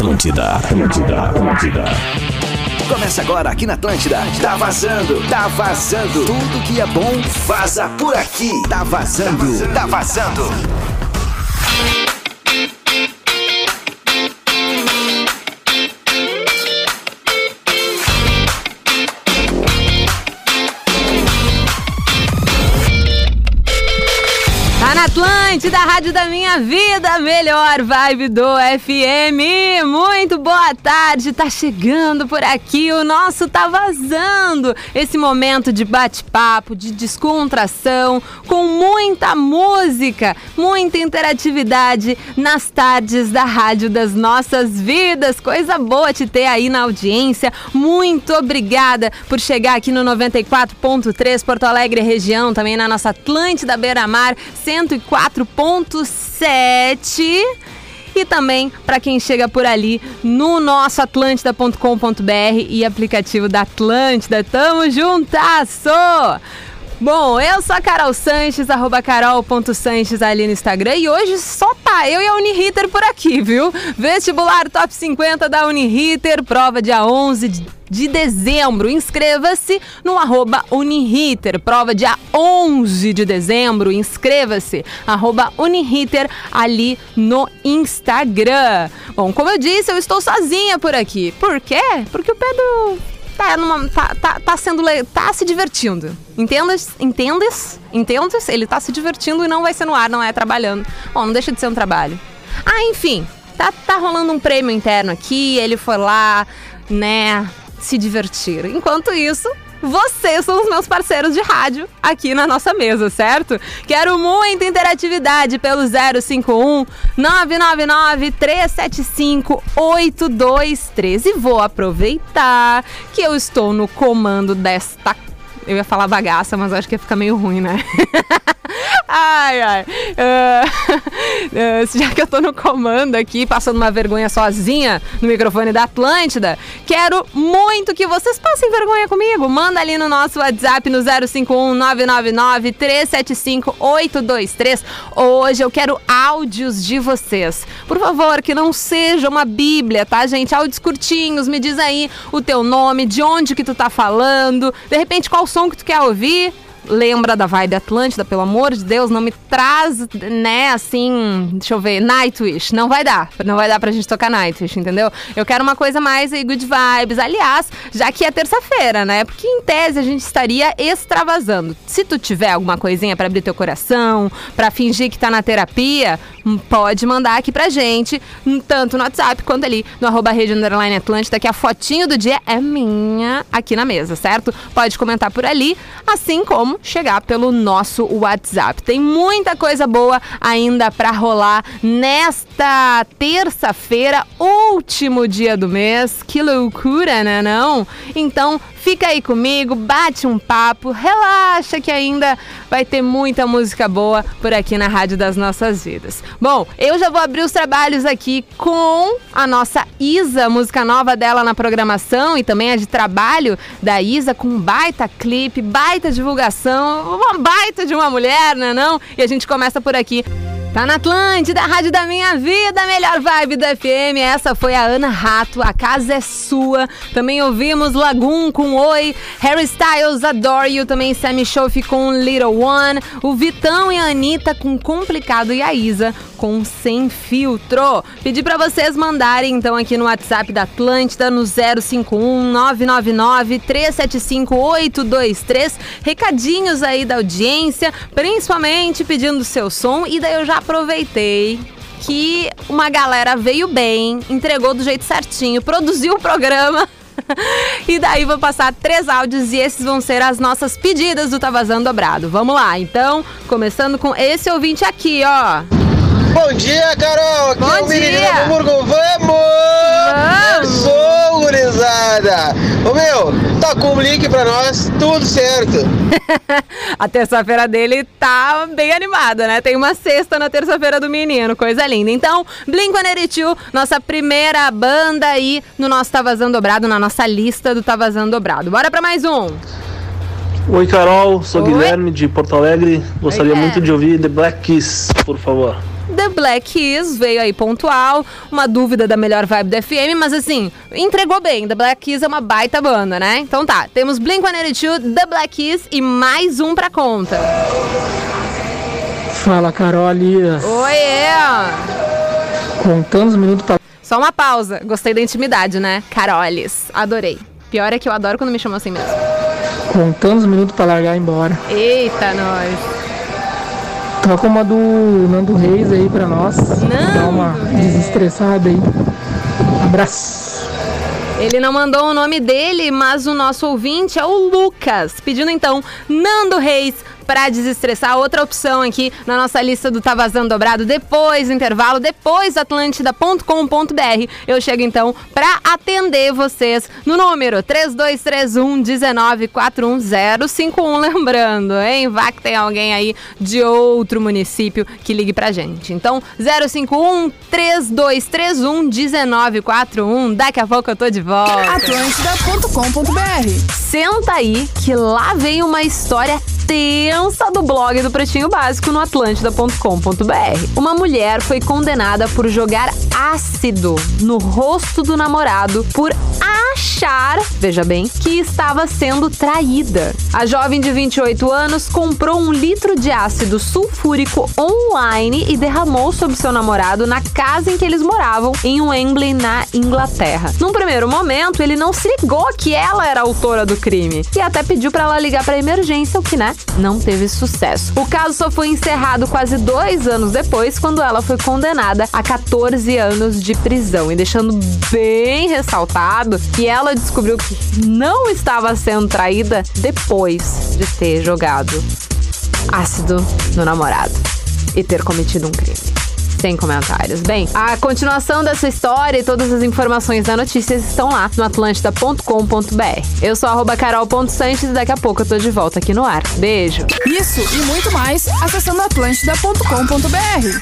Atlântida, Atlântida, Atlântida. Começa agora aqui na Atlântida. Tá vazando, tá vazando. Tudo que é bom vaza por aqui. Tá vazando, tá vazando. Tá ouvinte da Rádio da Minha Vida, melhor vibe do FM. Muito boa tarde, tá chegando por aqui, o nosso tá vazando. Esse momento de bate-papo, de descontração, com muita música, muita interatividade nas tardes da Rádio das Nossas Vidas. Coisa boa te ter aí na audiência. Muito obrigada por chegar aqui no 94.3 Porto Alegre região, também na nossa Atlântida Beira-Mar 104 90.7 e também para quem chega por ali no nosso atlântida.com.br e aplicativo da Atlântida. Tamo juntasso! Bom, eu sou a Carol Sanches, arroba carol.sanches ali no Instagram e hoje só tá eu e a Uniriter por aqui, viu? Vestibular Top 50 da Uniriter, prova dia 11 de de dezembro. Inscreva-se no arroba Uniriter. Prova dia 11 de dezembro. Inscreva-se, arroba Uniriter, ali no Instagram. Bom, como eu disse, eu estou sozinha por aqui. Por quê? Porque o Pedro tá, numa, tá, tá, tá sendo tá se divertindo. Entendes? Entendes? Entendes? Ele tá se divertindo e não vai ser no ar, não é trabalhando. Bom, não deixa de ser um trabalho. Ah, enfim, tá, tá rolando um prêmio interno aqui, ele foi lá, né, se divertir. Enquanto isso, vocês são os meus parceiros de rádio aqui na nossa mesa, certo? Quero muita interatividade pelo 051 999 375 823 e vou aproveitar que eu estou no comando desta eu ia falar bagaça, mas acho que ia ficar meio ruim, né? ai, ai. Uh, uh, já que eu tô no comando aqui, passando uma vergonha sozinha no microfone da Atlântida, quero muito que vocês passem vergonha comigo. Manda ali no nosso WhatsApp no 051 999 375 823. Hoje eu quero áudios de vocês. Por favor, que não seja uma bíblia, tá, gente? Áudios curtinhos, me diz aí o teu nome, de onde que tu tá falando, de repente qual som que tu quer ouvir lembra da vibe Atlântida, pelo amor de Deus, não me traz, né, assim, deixa eu ver, Nightwish. Não vai dar. Não vai dar pra gente tocar Nightwish, entendeu? Eu quero uma coisa mais aí, good vibes. Aliás, já que é terça-feira, né? Porque em tese a gente estaria extravasando. Se tu tiver alguma coisinha para abrir teu coração, para fingir que tá na terapia, pode mandar aqui pra gente, tanto no WhatsApp quanto ali no arroba rede underline Atlântida, que a fotinho do dia é minha aqui na mesa, certo? Pode comentar por ali, assim como chegar pelo nosso WhatsApp. Tem muita coisa boa ainda para rolar nesta terça-feira, último dia do mês. Que loucura, né não? Então, Fica aí comigo, bate um papo, relaxa que ainda vai ter muita música boa por aqui na Rádio das Nossas Vidas. Bom, eu já vou abrir os trabalhos aqui com a nossa Isa, música nova dela na programação e também a de trabalho da Isa com baita clipe, baita divulgação, uma baita de uma mulher, né não? E a gente começa por aqui. Tá na Atlântida, Rádio da Minha Vida, melhor vibe do FM. Essa foi a Ana Rato, a casa é sua. Também ouvimos Lagoon com Oi, Harry Styles, Adore You, também Sammy Shofi com Little One, o Vitão e a Anitta com Complicado e a Isa com Sem Filtro. Pedi para vocês mandarem então aqui no WhatsApp da Atlântida no 051 999 375 823 recadinhos aí da audiência, principalmente pedindo seu som e daí eu já aproveitei que uma galera veio bem, entregou do jeito certinho, produziu o programa. e daí vou passar três áudios e esses vão ser as nossas pedidas do Tá Vazando Dobrado. Vamos lá, então, começando com esse ouvinte aqui, ó. Bom dia, Carol! Aqui Bom é o do Hamburgo. Vamos! Vamos! Sou, gurizada! Ô meu, tá com um link pra nós, tudo certo. A terça-feira dele tá bem animada, né? Tem uma sexta na terça-feira do menino, coisa linda. Então, Blink-182, nossa primeira banda aí no nosso Tá Vazando Dobrado, na nossa lista do Tá Vazando Dobrado. Bora pra mais um. Oi, Carol, sou Oi. Guilherme de Porto Alegre. Gostaria Oi, muito de ouvir The Black Keys, por favor. The Black Keys veio aí pontual, uma dúvida da melhor vibe do FM, mas assim, entregou bem. The Black Keys é uma baita banda, né? Então tá, temos Blink-182, The Black Keys e mais um pra conta. Fala, Carolis. Oiê! Contando os minutos pra. Só uma pausa, gostei da intimidade, né? Carolis, adorei. Pior é que eu adoro quando me chamam assim mesmo. Contando os minutos pra largar e ir embora. Eita, nós. Toca uma do Nando Reis aí pra nós. Dá uma Nando Reis. desestressada aí. Abraço. Ele não mandou o nome dele, mas o nosso ouvinte é o Lucas, pedindo então Nando Reis para desestressar. Outra opção aqui na nossa lista do Tá Vazando Dobrado, depois do intervalo, depois atlântida.com.br. Eu chego então para atender vocês no número 3231 1941051. Lembrando, hein? Vá que tem alguém aí de outro município que ligue pra gente. Então, 051 3231 1941. Daqui a pouco eu tô de volta. Atlântida.com.br Senta aí que lá vem uma história tensa do blog do Pretinho Básico no atlântida.com.br. Uma mulher foi condenada por jogar ácido no rosto do namorado por achar, veja bem, que estava sendo traída. A jovem de 28 anos comprou um litro de ácido sulfúrico online e derramou sobre seu namorado na casa em que eles moravam, em Wembley, na Inglaterra. Num primeiro momento, ele não se ligou que ela era autora do crime e até pediu para ela ligar para emergência, o que, né, não teve sucesso. O caso só foi encerrado quase dois anos depois, quando ela foi condenada a 14 anos de prisão. E deixando bem ressaltado que ela descobriu que não estava sendo traída depois de ter jogado ácido no namorado e ter cometido um crime. Sem comentários. Bem, a continuação dessa história e todas as informações da notícia estão lá no atlântida.com.br. Eu sou arroba carol.sanches e daqui a pouco eu tô de volta aqui no ar. Beijo! Isso e muito mais acessando atlântida.com.br.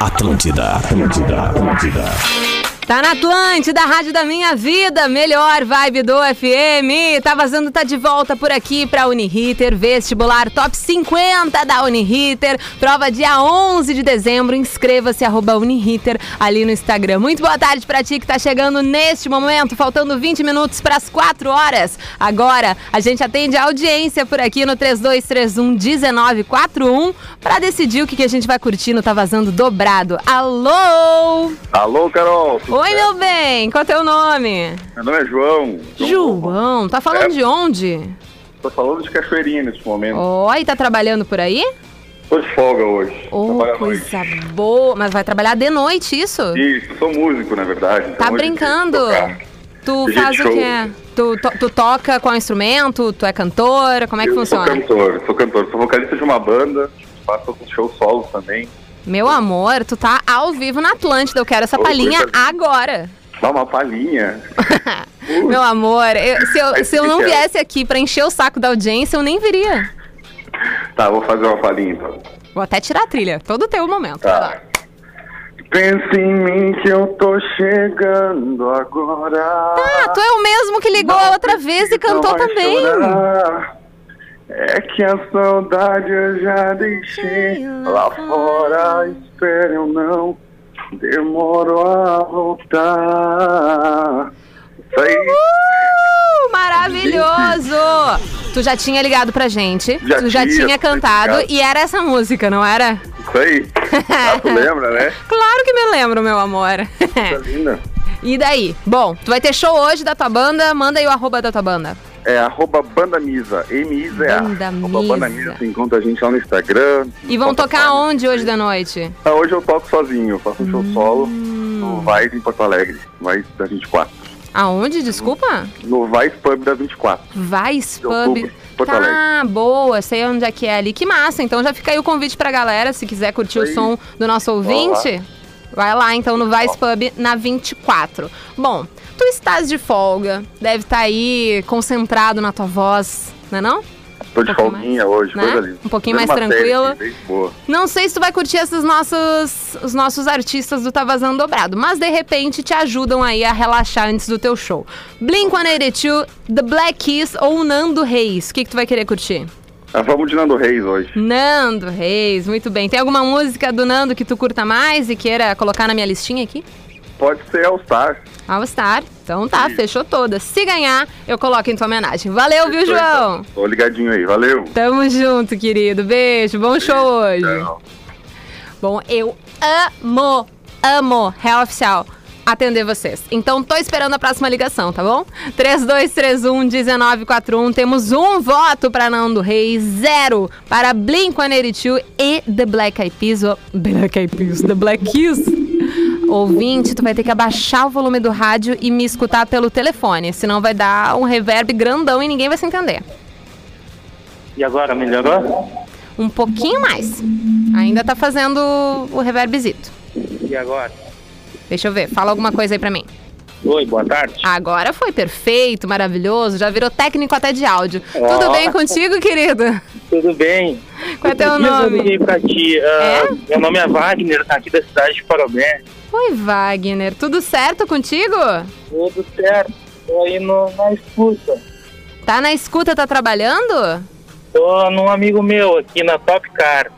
Atlântida, Atlântida, Atlântida. Tá na Atlântida, rádio da minha vida, melhor vibe do FM. Tá vazando, tá de volta por aqui pra Uniriter, vestibular top 50 da Uniriter. Prova dia 11 de dezembro, inscreva-se, arroba Uniriter, ali no Instagram. Muito boa tarde pra ti que tá chegando neste momento, faltando 20 minutos pras 4 horas. Agora, a gente atende a audiência por aqui no 3231-1941 pra decidir o que, que a gente vai curtir no Tá Vazando Dobrado. Alô! Alô, Carol. Oi, certo? meu bem, qual é o teu nome? Meu nome é João. João, tá falando É. de onde? Tô falando de cachoeirinha nesse momento. Oi, tá trabalhando por aí? Tô de folga hoje. Oh, Trabalho à coisa noite. boa. Mas vai trabalhar de noite, isso? Isso, eu sou músico, na verdade. então Tá hoje brincando? eu tenho que tocar. Tu faz o show. quê? Tu, to- tu toca qual instrumento? Tu é cantora? Como é que eu funciona? sou cantor, sou cantor. Sou vocalista de uma banda, faço alguns shows solos também. Meu amor, tu tá ao vivo na Atlântida. Eu quero essa palhinha agora. Dá uma palhinha. Meu amor, eu- se, eu, se eu não viesse aqui pra encher o saco da audiência, eu nem viria. Tá, vou fazer uma palhinha então. Vou até tirar a trilha. Todo teu momento. Tá. Pensa em mim que eu tô chegando agora. Ah, tu é o mesmo que ligou a outra vez e cantou também. chorar. É que a saudade eu já deixei lá fora. Espera, eu não demoro a voltar. Isso aí, Uh, maravilhoso! Tu já tinha ligado pra gente, Já tu já tinha, tinha cantado ligado. e era essa música, não era? isso aí. Ah, tu lembra, né? Claro que me lembro, meu amor. Tá linda. e daí? Bom, tu vai ter show hoje da tua banda, manda aí o arroba da tua banda. É arroba Banda Misa, M-I-Z-A. Banda Arroba Misa. Banda Misa, você encontra a gente lá no Instagram. E vão tocar Spotify. onde hoje da noite? Ah, hoje eu toco sozinho, faço um show solo Hum. no Vice em Porto Alegre, Vice da 24. Aonde, desculpa? No Vice Pub da 24. Vice Pub. Porto Tá, boa, sei onde é que é ali. Que massa, então já fica aí o convite pra galera, se quiser curtir o aí. som do nosso ouvinte. Vai lá então no Vice Pub na 24. Bom, tu estás de folga, deve estar aí concentrado na tua voz, não é não? Tô de Um folguinha mais, hoje, né? coisa linda. Um pouquinho mais tranquila. Não sei se tu vai curtir esses nossos, os nossos artistas do Tá Vazando Dobrado, mas de repente te ajudam aí a relaxar antes do teu show. Blink-182, The Black Keys ou Nando Reis, o que, que tu vai querer curtir? Ah, vamos de Nando Reis hoje. Nando Reis, muito bem. Tem alguma música do Nando que tu curta mais e queira colocar na minha listinha aqui? Pode ser All Star. All Star. Então tá, fechou todas. Se ganhar, eu coloco em tua homenagem. Valeu, viu, João? Tô ligadinho aí, valeu. Tamo junto, querido. Beijo, bom show hoje. Tchau. Bom, eu amo, amo, real oficial, atender vocês. Então tô esperando a próxima ligação, tá bom? 3231-1941, temos um voto para Nando Reis, zero para Blink-182 e The Black Eyed Peas, Black Eyed Peas, The Black Keys. Ouvinte, tu vai ter que abaixar o volume do rádio e me escutar pelo telefone, senão vai dar um reverb grandão e ninguém vai se entender. E agora, melhorou? Um pouquinho mais. Ainda tá fazendo o reverbzito. E agora? Deixa eu ver, fala alguma coisa aí pra mim. Oi, boa tarde. Agora foi perfeito, maravilhoso, já virou técnico até de áudio. Ó. Tudo bem contigo, querido? Tudo bem? Qual é teu nome? pra ti. ah, É? Meu nome é Wagner, aqui da cidade de Parobé. Oi, Wagner, tudo certo contigo? Tudo certo. Tô aí no, na escuta. Tá na escuta, tá trabalhando? Tô num amigo meu aqui na Top Car.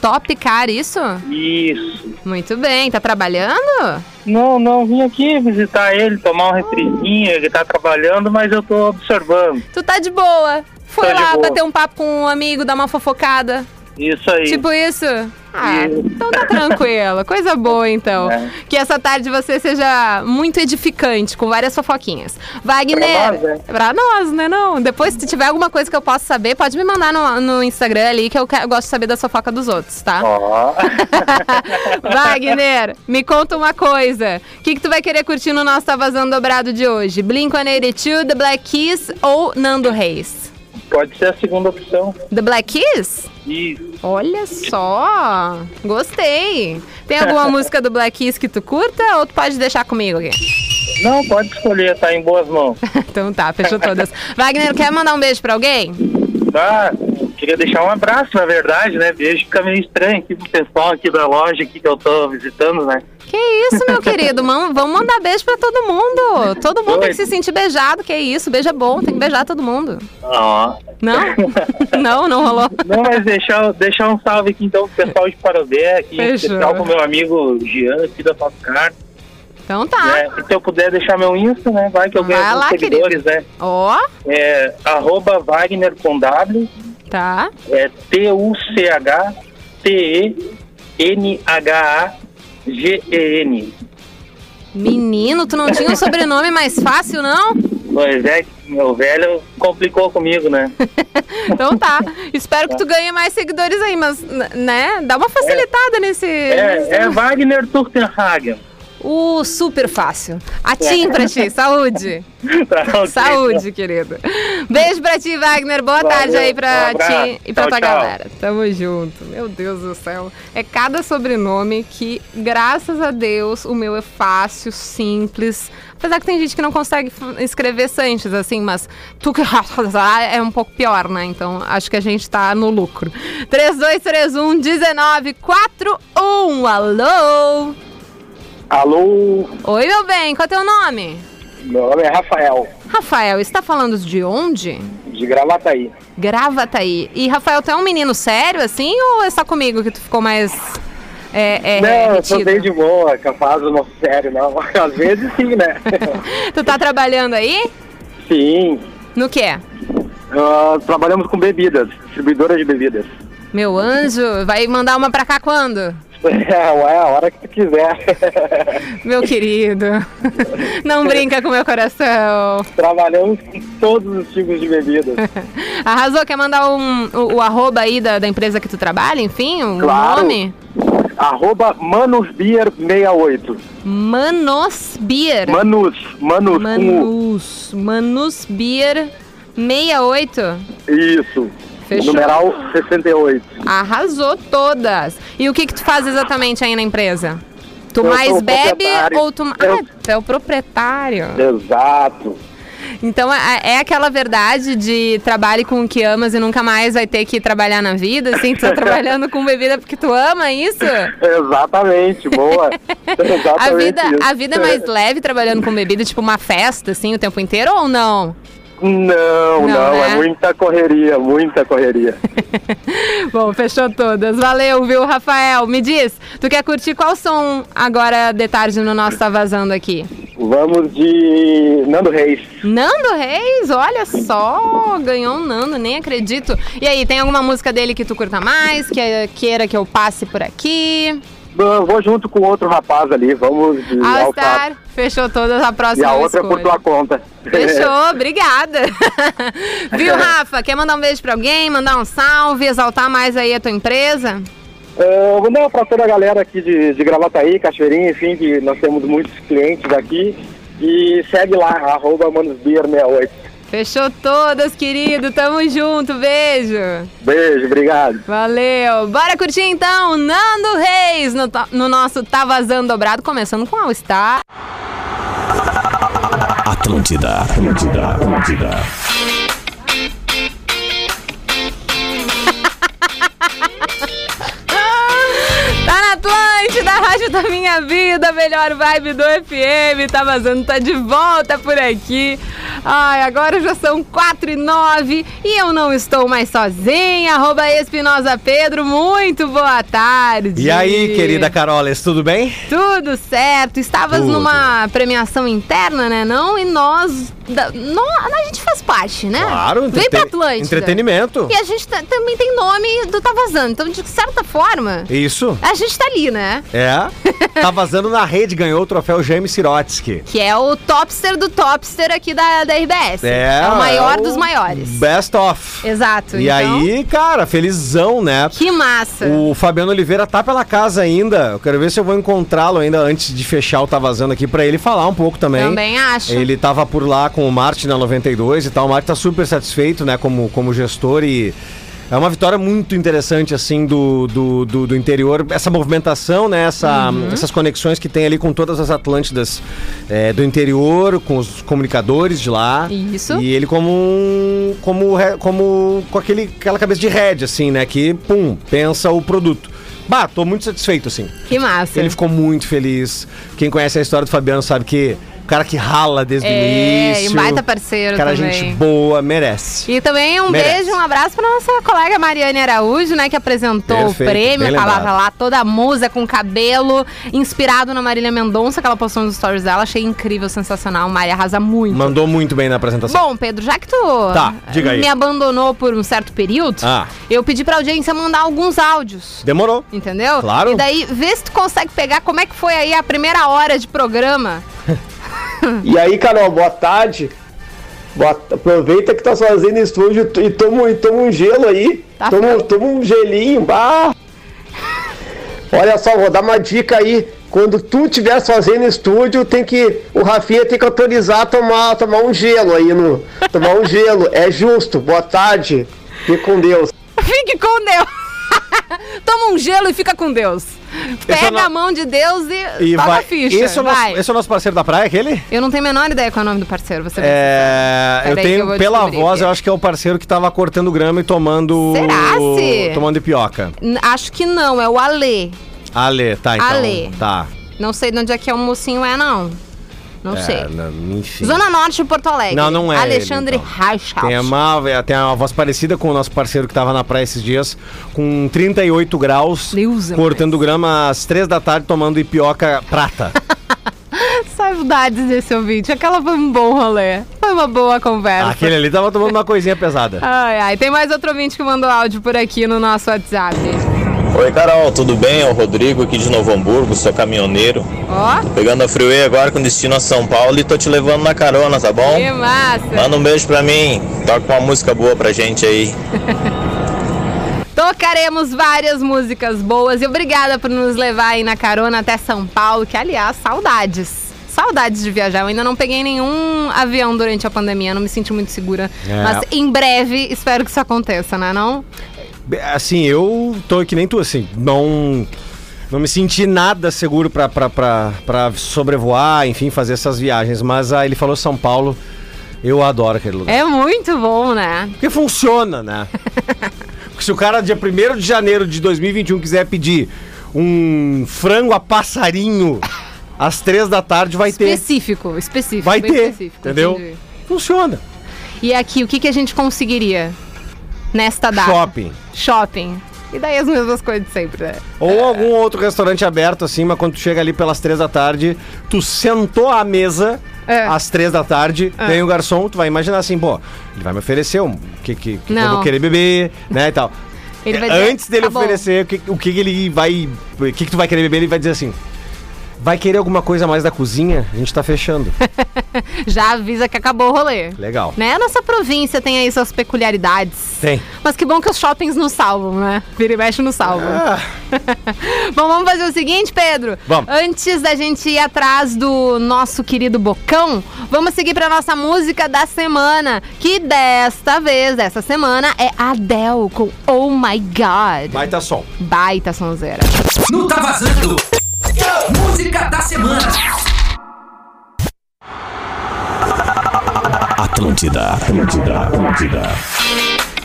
Top car, isso? Isso. Muito bem, tá trabalhando? Não, não, vim aqui visitar ele, tomar um refrizinho. Ele tá trabalhando, mas eu tô observando. Tu tá de boa. Foi de lá bater um papo com um amigo, dar uma fofocada. Isso aí. Tipo isso? Ah, Isso. então tá tranquilo. Coisa boa, então. É. Que essa tarde você seja muito edificante, com várias fofoquinhas. Wagner. Pra nós, né? Pra nós, né? Não. Depois, se tiver alguma coisa que eu possa saber, pode me mandar no, no Instagram ali, que eu, eu gosto de saber da fofoca dos outros, tá? Ó. Wagner, me conta uma coisa. O que, que tu vai querer curtir no nosso Tá Vazando Dobrado de hoje? Blink-182, The Black Keys ou Nando Reis? Pode ser a segunda opção. The Black Keys? Isso. Olha só, gostei. Tem alguma música do Black Keys que tu curta ou tu pode deixar comigo aqui? Não, pode escolher, tá em boas mãos. então tá, fechou todas. Wagner, quer mandar um beijo pra alguém? Queria deixar um abraço, na verdade, né? Beijo fica meio estranho aqui pro pessoal aqui da loja aqui que eu tô visitando, né? Que isso, meu querido? Mam- Vamos mandar beijo pra todo mundo. Todo mundo tem que se sentir beijado. Que isso, beijo é bom, tem que beijar todo mundo. Ó. Não? não, não rolou. Não, mas deixar, deixar um salve aqui então pro pessoal de Parobé, aqui, Fechou. especial pro meu amigo Jean aqui da Popcar. Então tá. E se eu puder deixar meu Insta, né? Vai que eu ganho alguns lá, seguidores, né? Ó, É arroba Wagner com W, tá. é T-U-C-H-T-E-N-H-A-G-E-N. Menino, tu não tinha um sobrenome mais fácil, não? Pois é, meu velho complicou comigo, né? Então tá. Espero que tu ganhe mais seguidores aí, mas, né? Dá uma facilitada nesse. nesse- É, é Wagner Turtenhagen. Uh, super fácil. Atim pra ti, saúde. Tá. Saúde, querido. Beijo pra ti, Wagner. Boa Valeu, tarde aí pra um ti e pra Tchau, tua tchau. galera. Tamo junto. Meu Deus do céu. É cada sobrenome que, graças a Deus, o meu é fácil, simples. Apesar que tem gente que não consegue escrever Sanches, assim, mas tu que é um pouco pior, né? Então acho que a gente tá no lucro. 3231 1941. Alô? Alô, Oi, meu bem, qual é teu nome? meu nome é Rafael, Rafael, está falando de onde? de Gravataí. Gravataí. E Rafael, tu é um menino sério, assim, ou é só comigo que tu ficou mais é, é, não, eu sou bem de boa, capaz, não sério, não. Às vezes sim, né? Tu tá trabalhando aí? sim, No quê? Ah, trabalhamos com bebidas, distribuidora de bebidas. Meu anjo, vai mandar uma pra cá quando? É, ué, a hora que tu quiser. Meu querido. Não brinca com meu coração. Trabalhamos com todos os tipos de bebidas. Arrasou, quer mandar um, o, o arroba aí da, da empresa que tu trabalha, enfim, o Claro. nome? Arroba manusbeer68. Manos Beer. Manus, Manus, Manus. Manus Beer 68. U. Isso. Fechou. Numeral 68. Arrasou todas. E o que que tu faz exatamente aí na empresa? Tu Eu mais bebe ou tu... Eu- Ah, tu é o proprietário. Exato. Então é, é aquela verdade de trabalhe com o que amas e nunca mais vai ter que trabalhar na vida, assim, tu tá trabalhando com bebida porque tu ama isso? Exatamente, boa. Exatamente A vida, isso. a vida é mais leve trabalhando com bebida, tipo uma festa, assim, o tempo inteiro ou não? Não, Não, não, né? é muita correria, muita correria. Bom, fechou todas. Valeu, viu, Rafael? Me diz, tu quer curtir qual som agora de tarde no nosso Tá Vazando aqui? Vamos de Nando Reis. Nando Reis, olha só, ganhou um Nando, nem acredito. E aí, tem alguma música dele que tu curta mais, que queira que eu passe por aqui? Eu Vou junto com outro rapaz ali, vamos de All. Star, fechou todas, a E próxima a eu outra é por tua conta. Fechou, obrigada. Viu, Rafa? Quer mandar um beijo pra alguém, mandar um salve, exaltar mais aí a tua empresa? É, vou dar para toda a galera aqui de, de Gravataí, Cachoeirinha, enfim, que nós temos muitos clientes aqui. E segue lá, arroba manusbeer68. Fechou todas, querido. Tamo junto, beijo. Beijo, obrigado. Valeu. Bora curtir então Nando Reis no, no nosso Tá Vazando Dobrado, começando com All Star. Atlântida, Atlântida, Atlântida. Tá na Atlântida, rádio da minha vida, melhor vibe do FM. Tá vazando, tá de volta por aqui. Ai, agora já são 4 e 9 e eu não estou mais sozinha. Arroba Espinosa Pedro, muito boa tarde. E aí, querida Caroles, tudo bem? Tudo certo. Estavas Tudo. numa premiação interna, né? Não? E nós. da- nó- a gente faz parte, né? Claro, Vem pra Atlântida. entretenimento. E a gente também tem nome do Tá Vazando. Então, de certa forma, Isso. a gente tá ali, né? É. Tá vazando na rede, ganhou o troféu Jaime Sirotsky. Que é o topster do topster aqui da, da RBS. É, o maior é o dos maiores. Best of. Exato. E então, aí, cara, felizão, né? Que massa. O Fabiano Oliveira tá pela casa ainda. Eu quero ver se eu vou encontrá-lo ainda antes de fechar o Tá Vazando aqui pra ele falar um pouco também. Também acho. Ele tava por lá com o Martin na 92 e tal. O Martin tá super satisfeito, né, como, como gestor e. É uma vitória muito interessante, assim, do, do, do, do interior. Essa movimentação, né? Essa, Uhum. Essas conexões que tem ali com todas as Atlântidas é, do interior, com os comunicadores de lá. Isso. E ele como um. Como, como com aquele, aquela cabeça de head, assim, né? Que, pum, pensa o produto. Bah, tô muito satisfeito, assim. Que massa. Ele ficou muito feliz. Quem conhece a história do Fabiano sabe que o cara que rala desde É, o início. e baita parceiro Cara, também. gente boa, merece. E também um Merece. beijo, um abraço pra nossa colega Mariane Araújo, né? Que apresentou Perfeito, o prêmio. tava lá toda musa, com cabelo, inspirado na Marília Mendonça, que ela postou nos stories dela. Achei incrível, sensacional. Mari arrasa muito. Mandou muito bem na apresentação. Bom, Pedro, já que tu Tá, diga aí. me abandonou por um certo período, Ah. eu pedi pra audiência mandar alguns áudios. Demorou. Entendeu? Claro. E daí, vê se tu consegue pegar como é que foi aí a primeira hora de programa. E aí, Carol, boa tarde. Boa- aproveita que tá sozinho no estúdio e toma, e toma um gelo aí. Tá toma, toma um gelinho. Bah. Olha só, vou dar uma dica aí. Quando tu estiver sozinho no estúdio, tem que. O Rafinha tem que autorizar a tomar, tomar um gelo aí no. Tomar um gelo. É justo. Boa tarde. Fique com Deus. Fique com Deus. Toma um gelo e fica com Deus. Pega é no- a mão de Deus e, E vai. a ficha. Esse é, o nosso, esse é o nosso parceiro da praia, aquele? Eu não tenho a menor ideia qual é o nome do parceiro, você É, eu tenho eu pela voz, aqui. eu acho que é o parceiro que tava cortando grama e tomando. Será, se? Tomando ipioca. Acho que não, é o Alê. Ale, tá, então. Ale. Tá. Não sei de onde é que é o mocinho é, não. Não sei. É, não, enfim. Zona Norte de Porto Alegre. Não, não é Alexandre ele, então. Tem uma, é, tem uma voz parecida com o nosso parceiro que tava na praia esses dias, com 38 graus, Deus é cortando grama às 3 da tarde, tomando ipioca prata. Saudades desse ouvinte. Aquela foi um bom rolê. Foi uma boa conversa. Aquele ali tava tomando uma coisinha pesada. Ai, ai. Tem mais outro ouvinte que mandou áudio por aqui no nosso WhatsApp. Oi Carol, tudo bem? É o Rodrigo aqui de Novo Hamburgo, sou caminhoneiro. Ó, Pegando a Freeway agora com destino a São Paulo e tô te levando na carona, tá bom? que massa. Manda um beijo pra mim, toca uma música boa pra gente aí. Tocaremos várias músicas boas e obrigada por nos levar aí na carona até São Paulo, que aliás, saudades. Saudades de viajar. Eu ainda não peguei nenhum avião durante a pandemia, não me senti muito segura. É. Mas em breve espero que isso aconteça, né não? Assim, eu tô que nem tu, assim, não. Não me senti nada seguro pra sobrevoar, enfim, fazer essas viagens. Mas ah, ele falou São Paulo, eu adoro aquele lugar. É muito bom, né? Porque funciona, né? Porque se o cara, dia 1 de janeiro de 2021, quiser pedir um frango a passarinho às três da tarde, vai ter. Específico, específico. Vai ter, específico, entendeu? entendi. Funciona. E aqui, o que, que a gente conseguiria nesta data? Shopping. Shopping. E daí as mesmas coisas de sempre, né? Ou algum outro restaurante aberto, assim, mas quando tu chega ali pelas três da tarde, tu sentou à mesa É. às três da tarde, É. vem o garçom, tu vai imaginar assim, pô, ele vai me oferecer um que, que, que eu vou querer beber, né, e tal. Dizer, Antes dele "Tá bom." oferecer o que, o que ele vai. O que, que tu vai querer beber, ele vai dizer assim. Vai querer alguma coisa mais da cozinha? A gente tá fechando. Já avisa que acabou o rolê. Legal. Né? A nossa província tem aí suas peculiaridades. Tem. Mas que bom que os shoppings nos salvam, né? Vira e mexe nos salvam. Ah. bom, vamos fazer o seguinte, Pedro. Vamos. Antes da gente ir atrás do nosso querido Bocão, vamos seguir pra nossa música da semana. Que desta vez, dessa semana, é Adele com Oh My God. Baita som. Baita sonzeira. No Tá Vazando. Música da semana. Atlântida, Atlântida, Atlântida.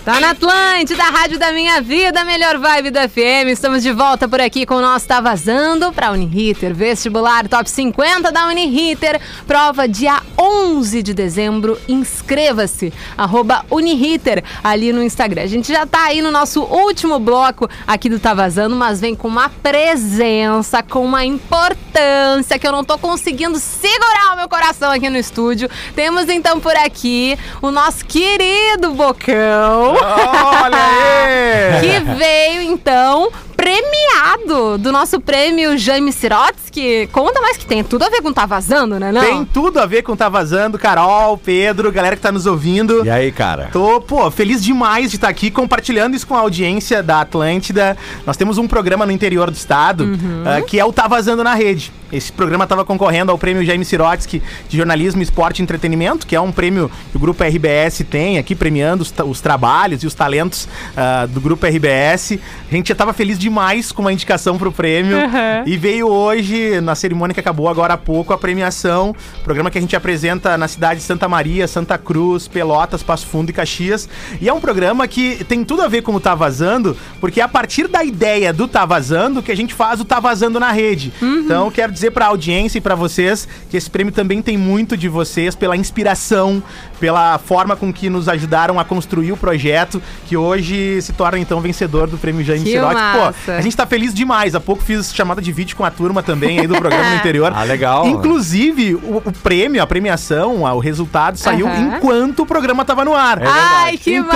Tá na Atlântida, Rádio da Minha Vida, melhor vibe da FM. Estamos de volta por aqui com o nosso Tá Vazando para Uniriter. Vestibular Top 50 da Uniriter. Prova dia 11 de dezembro. Inscreva-se. Arroba Uniriter ali no Instagram. A gente já tá aí no nosso último bloco aqui do Tá Vazando, mas vem com uma presença, com uma importância que eu não tô conseguindo segurar o meu coração aqui no estúdio. Temos então por aqui o nosso querido Bocão. Olha aí! que veio então premiado do nosso prêmio Jaime Sirotsky. Conta mais que tem tudo a ver com tá vazando, né? Não? Tem tudo a ver com Tá Vazando, Carol, Pedro, galera que tá nos ouvindo. E aí, cara? Tô, pô, feliz demais de estar aqui compartilhando isso com a audiência da Atlântida. Nós temos um programa no interior do estado Uhum. ah, que é o Tá Vazando na Rede. Esse programa estava concorrendo ao prêmio Jaime Sirotsky de Jornalismo, Esporte e Entretenimento, que é um prêmio que o Grupo RBS tem aqui, premiando os, os trabalhos e os talentos ah, do Grupo RBS. A gente já estava feliz demais com uma indicação pro prêmio. Uhum. E veio hoje, na cerimônia que acabou agora há pouco, a premiação. Programa que a gente apresenta na cidade de Santa Maria, Santa Cruz, Pelotas, Passo Fundo e Caxias. E é um programa que tem tudo a ver com o Tá Vazando, porque é a partir da ideia do Tá Vazando que a gente faz o Tá Vazando na rede. Então, eu quero dizer pra audiência e pra vocês que esse prêmio também tem muito de vocês pela inspiração, pela forma com que nos ajudaram a construir o projeto, que hoje se torna então vencedor do prêmio Jaime Sirotsky. Pô, a gente tá feliz demais. Há pouco fiz chamada de vídeo com a turma também aí do programa no interior. Ah, legal. Inclusive, o, o prêmio, a premiação, o resultado saiu enquanto o programa tava no ar. Ai, que então,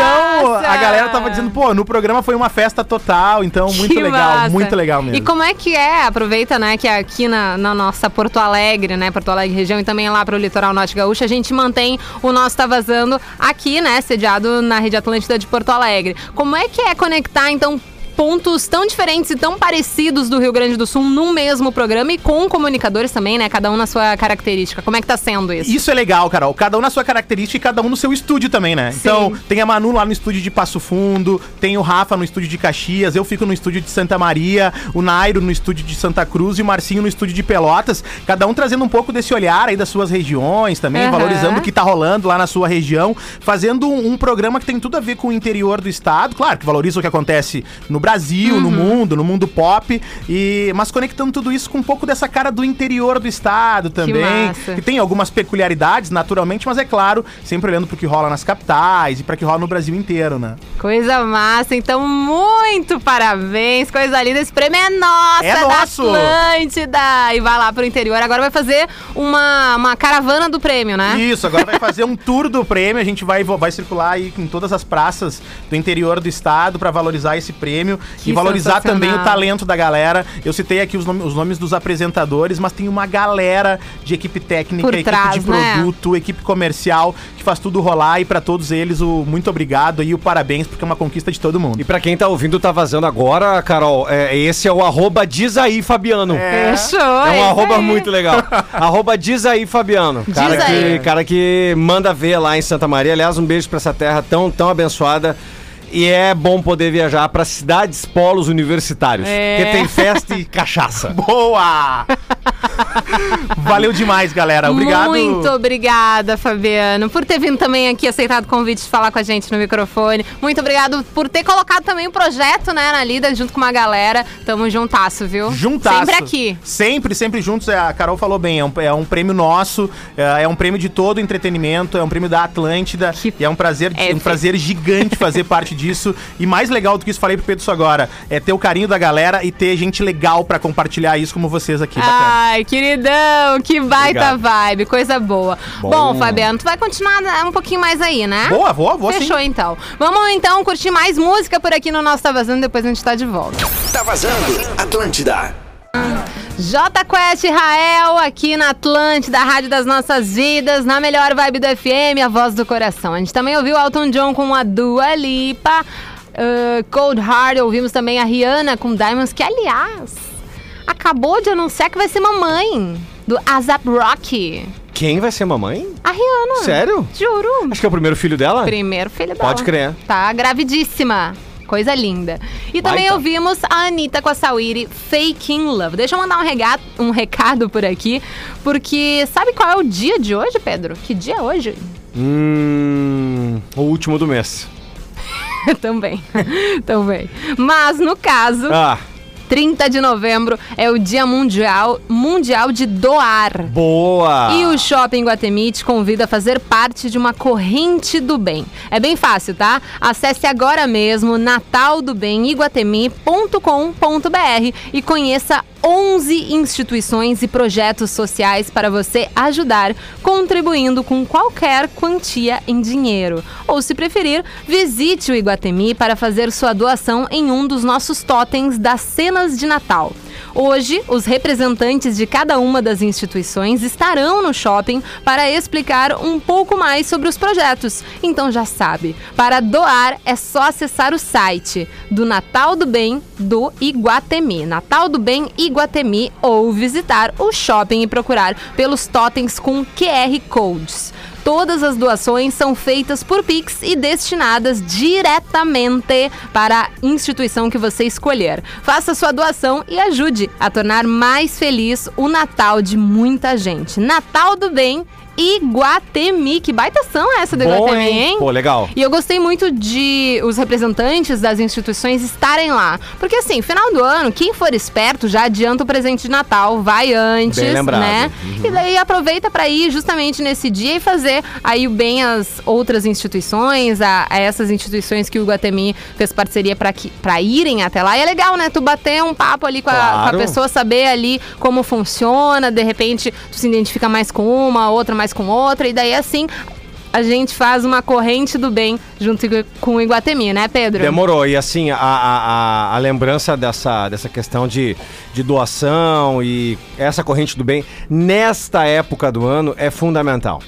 massa! a galera tava dizendo, pô, no programa foi uma festa total, então muito Que legal, massa. muito legal mesmo. E como é que é? Aproveita, né, que aqui na, na nossa Porto Alegre, né, Porto Alegre região e também lá pro litoral norte gaúcho, a gente mantém o nosso Tá Vazando aqui, né, sediado na Rede Atlântida de Porto Alegre. Como é que é conectar, então, pontos tão diferentes e tão parecidos do Rio Grande do Sul num mesmo programa e com comunicadores também, né, cada um na sua característica. Como é que tá sendo isso? Isso é legal, Carol. Cada um na sua característica e cada um no seu estúdio também, né? Então, tem a Manu lá no estúdio de Passo Fundo, tem o Rafa no estúdio de Caxias, eu fico no estúdio de Santa Maria, o Nairo no estúdio de Santa Cruz e o Marcinho no estúdio de Pelotas. Cada um trazendo um pouco desse olhar aí das suas regiões também, Aham. valorizando o que tá rolando lá na sua região, fazendo um, um programa que tem tudo a ver com o interior do estado, claro, que valoriza o que acontece no Brasil, no mundo, no mundo pop, e mas conectando tudo isso com um pouco dessa cara do interior do estado também, massa. que tem algumas peculiaridades, naturalmente, mas é claro, sempre olhando pro que rola nas capitais e para que rola no Brasil inteiro, né? Coisa massa, então muito parabéns, coisa linda. Esse prêmio é nosso, É da nosso. Atlântida. E vai lá pro interior. Agora vai fazer uma, uma caravana do prêmio, né? Isso, agora vai fazer um tour do prêmio, a gente vai, vai circular aí em todas as praças do interior do estado para valorizar esse prêmio Que e valorizar também o talento da galera. Eu citei aqui os, nome- os nomes dos apresentadores, mas tem uma galera de equipe técnica, Por equipe trás, de né? produto, equipe comercial que faz tudo rolar e para todos eles o muito obrigado e o parabéns porque é uma conquista de todo mundo. E pra quem tá ouvindo, tá vazando agora, Carol, é, esse é o arroba diz aí, Fabiano. É. Fechou. É um isso arroba aí. muito legal. arroba diz aí, Fabiano. Diz Cara que, aí. cara que manda ver lá em Santa Maria. Aliás, um beijo pra essa terra tão, tão abençoada. E é bom poder viajar para cidades polos universitários. É. Porque tem festa e cachaça. Boa! Valeu demais, galera. Obrigado. Muito obrigada, Fabiano, por ter vindo também aqui, aceitado o convite de falar com a gente no microfone. Muito obrigado por ter colocado também o projeto, né, na lida, junto com uma galera. Tamo juntasso, viu? Juntasso. Sempre aqui. Sempre, sempre juntos. É, A Carol falou bem, é um, é um prêmio nosso, é, é um prêmio de todo o entretenimento, é um prêmio da Atlântida. E é um prazer, É, um prazer gigante fazer parte disso. E mais legal do que isso, falei pro Pedro isso agora, é ter o carinho da galera e ter gente legal pra compartilhar isso como vocês aqui. Bacana. Ai, queridão, que baita Obrigado. vibe, coisa boa. Bom. Bom. Fabiano, tu vai continuar né, um pouquinho mais aí, né? Boa, vou, vou Fechou sim. então. Vamos então curtir mais música por aqui no nosso Tá Vazando, depois a gente tá de volta. Tá vazando. Atlântida. J Quest Israel aqui na Atlântida, a rádio das nossas vidas, na melhor vibe do FM, a voz do coração. A gente também ouviu Elton John com a Dua Lipa, uh, Cold Heart, ouvimos também a Rihanna com Diamonds, que aliás acabou de anunciar que vai ser mamãe do ASAP Rocky. Quem vai ser mamãe? A Rihanna. Sério? Juro. Acho que é o primeiro filho dela? Primeiro filho dela. Pode crer. Tá gravidíssima. Coisa linda. E também Baita. ouvimos a Anitta com a Sawiri, Fake in Love. Deixa eu mandar um, rega- um recado por aqui, porque sabe qual é o dia de hoje, Pedro? Que dia é hoje? Hum. O último do mês. também. também. Mas, no caso, Ah, 30 de novembro é o Dia Mundial, mundial de Doar. boa! E o Shopping Guatemi te convida a fazer parte de uma corrente do bem. É bem fácil, tá? Acesse agora mesmo nataldobemiguatemi.com.br e conheça 11 instituições e projetos sociais para você ajudar, contribuindo com qualquer quantia em dinheiro. Ou, se preferir, visite o Iguatemi para fazer sua doação em um dos nossos totens das cenas de Natal. Hoje, os representantes de cada uma das instituições estarão no shopping para explicar um pouco mais sobre os projetos. Então já sabe, para doar é só acessar o site do Natal do Bem do Iguatemi, Natal do Bem Iguatemi, ou visitar o shopping e procurar pelos totens com QR Codes. Todas as doações são feitas por Pix e destinadas diretamente para a instituição que você escolher. Faça sua doação e ajude a tornar mais feliz o Natal de muita gente. Natal do Bem Iguatemi. Que baita ação é essa do Bom, Iguatemi, hein? Pô, legal. E eu gostei muito de os representantes das instituições estarem lá. Porque assim, final do ano, quem for esperto já adianta o presente de Natal, vai antes, Bem lembrado. né? Uhum. E daí aproveita para ir justamente nesse dia e fazer aí o bem às outras instituições, a, a essas instituições que o Guatemi fez parceria para irem até lá. E é legal, né? Tu bater um papo ali com a, com a Claro. pessoa, saber ali como funciona, de repente tu se identifica mais com uma, outra mais com outra, e daí assim a gente faz uma corrente do bem junto com o Iguatemi, né, Pedro? Demorou. E assim, a, a, a, lembrança dessa, dessa questão de, de doação e essa corrente do bem, nesta época do ano, é fundamental.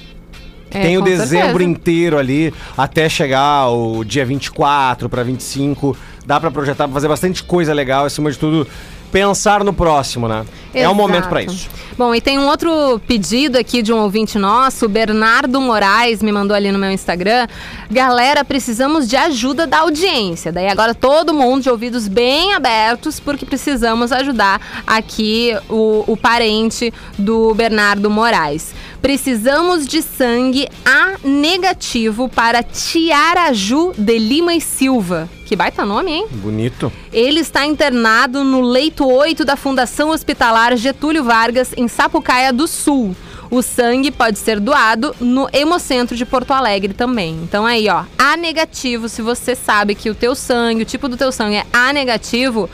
É, Tem o dezembro certeza. inteiro ali, até chegar o dia 24 para 25. Dá para projetar, pra fazer bastante coisa legal, acima de tudo, pensar no próximo, né? É um momento para Exato. isso. Bom, e tem um outro pedido aqui de um ouvinte nosso, o Bernardo Moraes me mandou ali no meu Instagram. Galera, precisamos de ajuda da audiência. Daí agora todo mundo de ouvidos bem abertos, porque precisamos ajudar aqui o, o parente do Bernardo Moraes. Precisamos de sangue A negativo para Tiaraju de Lima e Silva. Que baita nome, hein? Bonito. Ele está internado no leito 8 da Fundação Hospitalar Getúlio Vargas, em Sapucaia do Sul. O sangue pode ser doado no Hemocentro de Porto Alegre também. Então aí, ó, A negativo, se você sabe que o teu sangue, o tipo do teu sangue é A negativo,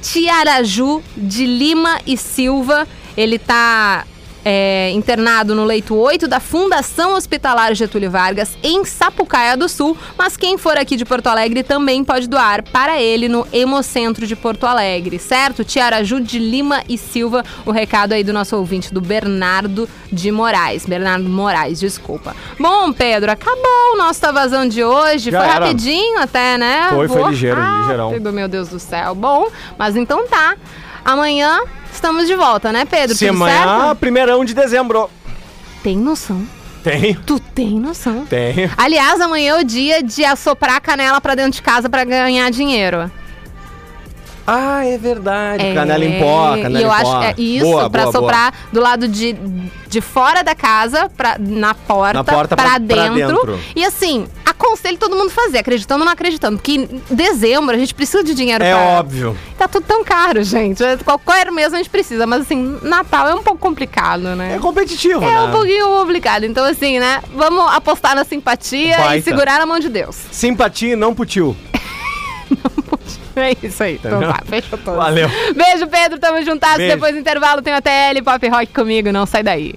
Tiaraju de Lima e Silva, ele tá é, internado no leito 8 da Fundação Hospitalar Getúlio Vargas, em Sapucaia do Sul. Mas quem for aqui de Porto Alegre também pode doar para ele no Hemocentro de Porto Alegre, certo? Tiaraju de Lima e Silva, o recado aí do nosso ouvinte, do Bernardo de Moraes. Bernardo Moraes, desculpa. Bom, Pedro, acabou o nosso Tá Vazão de hoje. Já foi era. rapidinho até, né? Foi, foi ligeiro, ligeirão. Meu Deus do céu. Bom, mas então tá. Amanhã estamos de volta, né, Pedro? Tudo amanhã, certo? primeirão de dezembro. Tem noção? Tenho, Tu tem noção? tenho. Aliás, amanhã é o dia de assoprar a canela pra dentro de casa pra ganhar dinheiro. Ah, é verdade. É, Canela em pó, canela e eu em acho pó. é isso, Boa, pra boa, boa. soprar do lado de, de fora da casa, pra, na porta, Na porta pra, pra- pra dentro. dentro. E assim, aconselho todo mundo fazer, acreditando ou não acreditando. Porque em dezembro a gente precisa de dinheiro É pra... óbvio. Tá tudo tão caro, gente. Qualquer mês a gente precisa, mas assim, Natal é um pouco complicado, né? É competitivo, É né? um pouquinho complicado. Então, assim, né? Vamos apostar na simpatia e Baita. segurar na mão de Deus. Simpatia e não putiu. É isso aí. Então tá, fechou tudo. Valeu. Beijo, Pedro. Tamo juntados. Beijo. Depois do intervalo tem o TL Pop Rock comigo. Não sai daí.